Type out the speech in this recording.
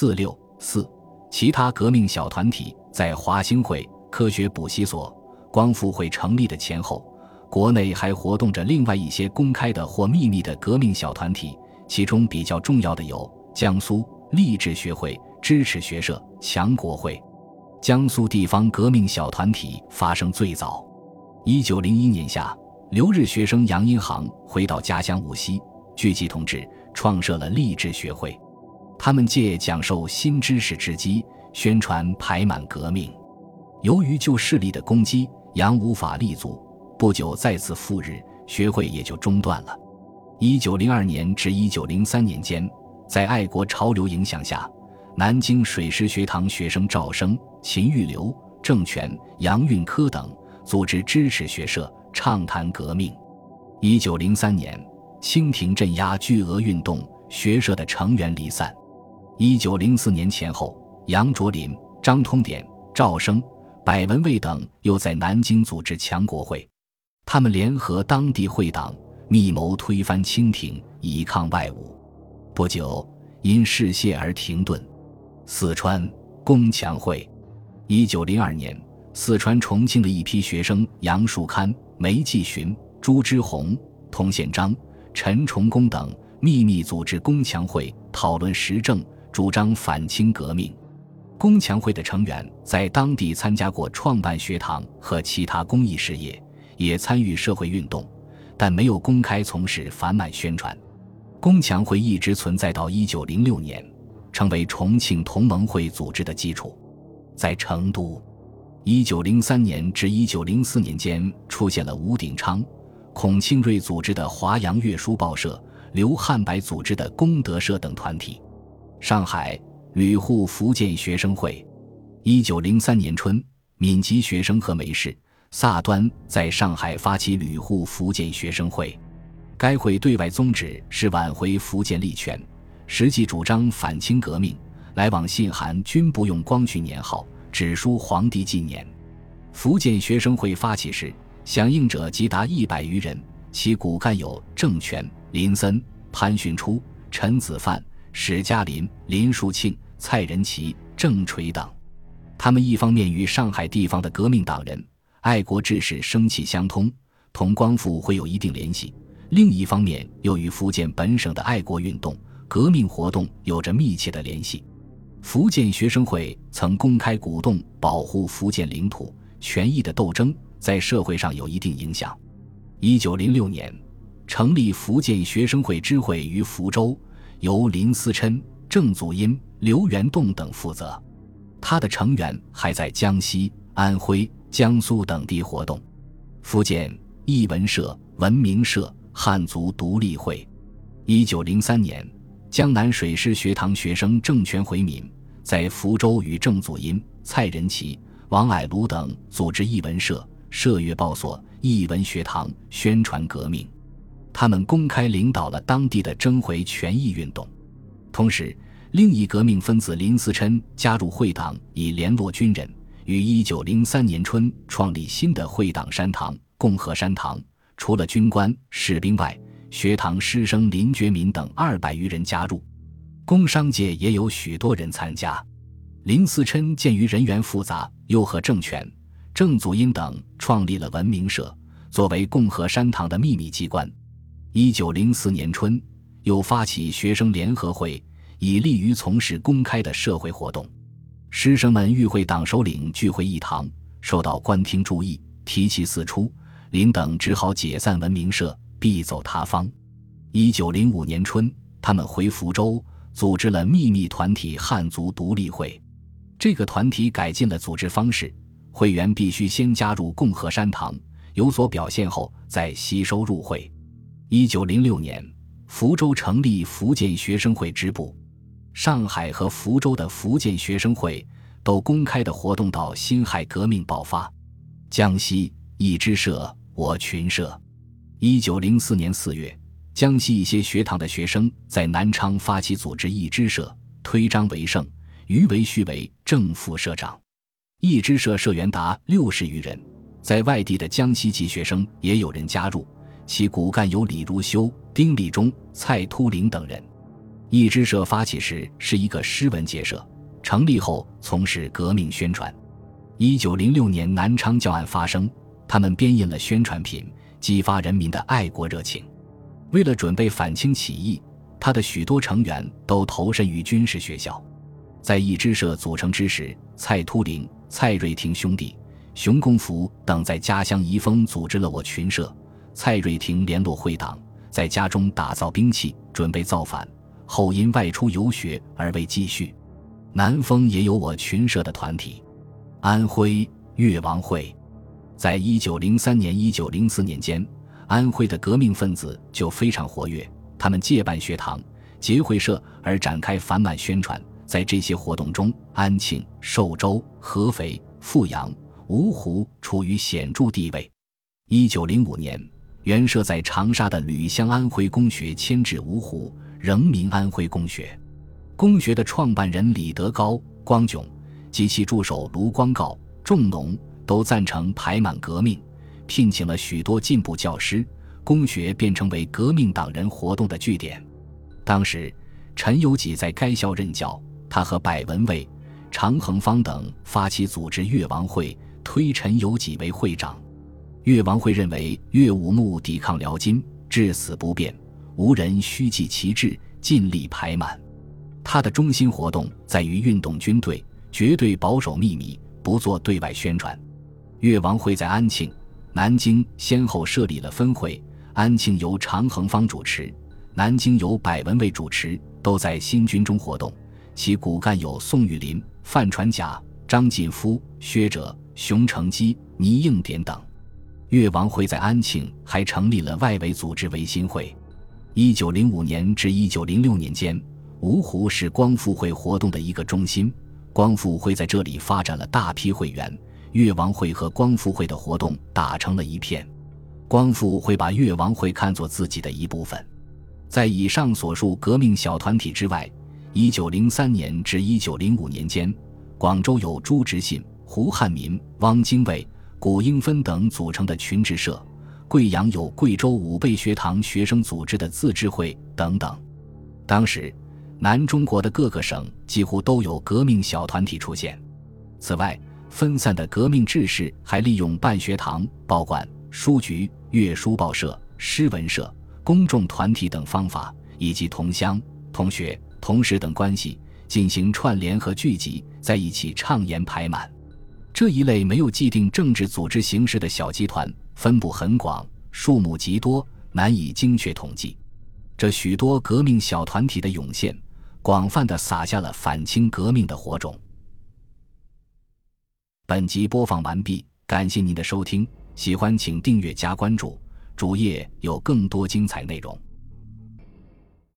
四六四，其他革命小团体在华兴会、科学补习所、光复会成立的前后，国内还活动着另外一些公开的或秘密的革命小团体，其中比较重要的有江苏励志学会、支持学社、强国会。江苏地方革命小团体发生最早。一九零一年夏，留日学生杨荫杭回到家乡无锡，聚集同志，创设了励志学会。他们借讲授新知识之机，宣传排满革命。由于旧势力的攻击，杨无法立足，不久再次赴日，学会也就中断了。一九零二年至一九零三年间，在爱国潮流影响下，南京水师学堂学生赵生、秦玉流、郑泉、杨运科等组织支持学社，畅谈革命。一九零三年，清廷镇压巨额运动，学社的成员离散。一九零四年前后，杨卓林、张通典、赵生、柏文蔚等又在南京组织强国会，他们联合当地会党，密谋推翻清廷，以抗外侮。不久，因事泄而停顿。四川工强会，一九零二年，四川重庆的一批学生杨树堪、梅继群、朱之洪、童宪章、陈崇功等秘密组织工强会，讨论时政。主张反清革命，工强会的成员在当地参加过创办学堂和其他公益事业，也参与社会运动，但没有公开从事反满宣传。工强会一直存在到一九零六年，成为重庆同盟会组织的基础。在成都，一九零三年至一九零四年间，出现了吴鼎昌、孔庆瑞组织的华阳月书报社、刘汉白组织的功德社等团体。上海旅沪福建学生会，一九零三年春，闽籍学生和梅氏、萨端在上海发起旅沪福建学生会。该会对外宗旨是挽回福建利权，实际主张反清革命。来往信函均不用光绪年号，只书皇帝纪年。福建学生会发起时，响应者即达一百余人，其骨干有郑权、林森、潘训初、陈子范。史嘉林、林树庆、蔡仁奇、郑垂等，他们一方面与上海地方的革命党人、爱国志士生气相通，同光复会有一定联系；另一方面又与福建本省的爱国运动、革命活动有着密切的联系。福建学生会曾公开鼓动保护福建领土权益的斗争，在社会上有一定影响。一九零六年，成立福建学生会支会于福州。由林思琛、郑祖英、刘元栋等负责，他的成员还在江西、安徽、江苏等地活动。福建译文社、文明社、汉族独立会。一九零三年，江南水师学堂学生郑全回闽，在福州与郑祖英、蔡仁奇、王霭庐等组织译文社、社月报所、译文学堂，宣传革命。他们公开领导了当地的征回权益运动，同时，另一革命分子林思琛加入会党，以联络军人，于一九零三年春创立新的会党山堂——共和山堂。除了军官、士兵外，学堂师生林觉民等二百余人加入，工商界也有许多人参加。林思琛鉴于人员复杂，又和政权、郑祖英等创立了文明社，作为共和山堂的秘密机关。一九零四年春，又发起学生联合会，以利于从事公开的社会活动。师生们与会党首领聚会一堂，受到官厅注意，提气四出。林等只好解散文明社，避走他方。一九零五年春，他们回福州，组织了秘密团体汉族独立会。这个团体改进了组织方式，会员必须先加入共和山堂，有所表现后再吸收入会。一九零六年，福州成立福建学生会支部，上海和福州的福建学生会都公开的活动到辛亥革命爆发。江西一支社，我群社。一九零四年四月，江西一些学堂的学生在南昌发起组织一支社，推张为胜，余为序为正副社长。一支社社员达六十余人，在外地的江西籍学生也有人加入。其骨干有李如修、丁立忠、蔡突灵等人。一支社发起时是一个诗文结社，成立后从事革命宣传。一九零六年南昌教案发生，他们编印了宣传品，激发人民的爱国热情。为了准备反清起义，他的许多成员都投身于军事学校。在一支社组成之时，蔡突灵、蔡瑞廷兄弟、熊公福等在家乡宜丰组织了我群社。蔡瑞廷联络会党，在家中打造兵器，准备造反，后因外出游学而未继续。南丰也有我群社的团体。安徽越王会，在一九零三年、一九零四年间，安徽的革命分子就非常活跃。他们借办学堂、结会社而展开反满宣传。在这些活动中，安庆、寿州、合肥、阜阳、芜湖处于显著地位。一九零五年，原设在长沙的吕乡安徽公学迁至芜湖，仍名安徽公学。公学的创办人李德高、光炯。及其助手卢光诰、仲农都赞成排满革命，聘请了许多进步教师，公学便成为革命党人活动的据点。当时，陈友济在该校任教，他和柏文蔚、常恒芳等发起组织越王会，推陈友济为会长。越王会认为越武穆抵抗辽金，至死不变，无人虚继其志，尽力排满。他的中心活动在于运动军队。绝对保守秘密，不做对外宣传。越王会在安庆、南京先后设立了分会，安庆由常恒芳主持，南京由柏文蔚主持，都在新军中活动。其骨干有宋玉林、范传甲、张晋夫、薛哲、熊成基、倪应典等。越王会在安庆还成立了外围组织维新会。一九零五年至一九零六年间，芜湖是光复会活动的一个中心。光复会在这里发展了大批会员，越王会和光复会的活动打成了一片。光复会把越王会看作自己的一部分。在以上所述革命小团体之外，一九零三年至一九零五年间，广州有朱执信、胡汉民、汪精卫、古英芬等组成的群治社；贵阳有贵州武备学堂学生组织的自治会等等。当时。南中国的各个省几乎都有革命小团体出现。此外，分散的革命志士还利用办学堂、报馆、书局、阅书报社、诗文社、公众团体等方法，以及同乡、同学、同事等关系，进行串联和聚集在一起，畅言排满。这一类没有既定政治组织形式的小集团，分布很广，数目极多，难以精确统计。这许多革命小团体的涌现。广泛的撒下了反清革命的火种。本集播放完毕，感谢您的收听，喜欢请订阅加关注，主页有更多精彩内容。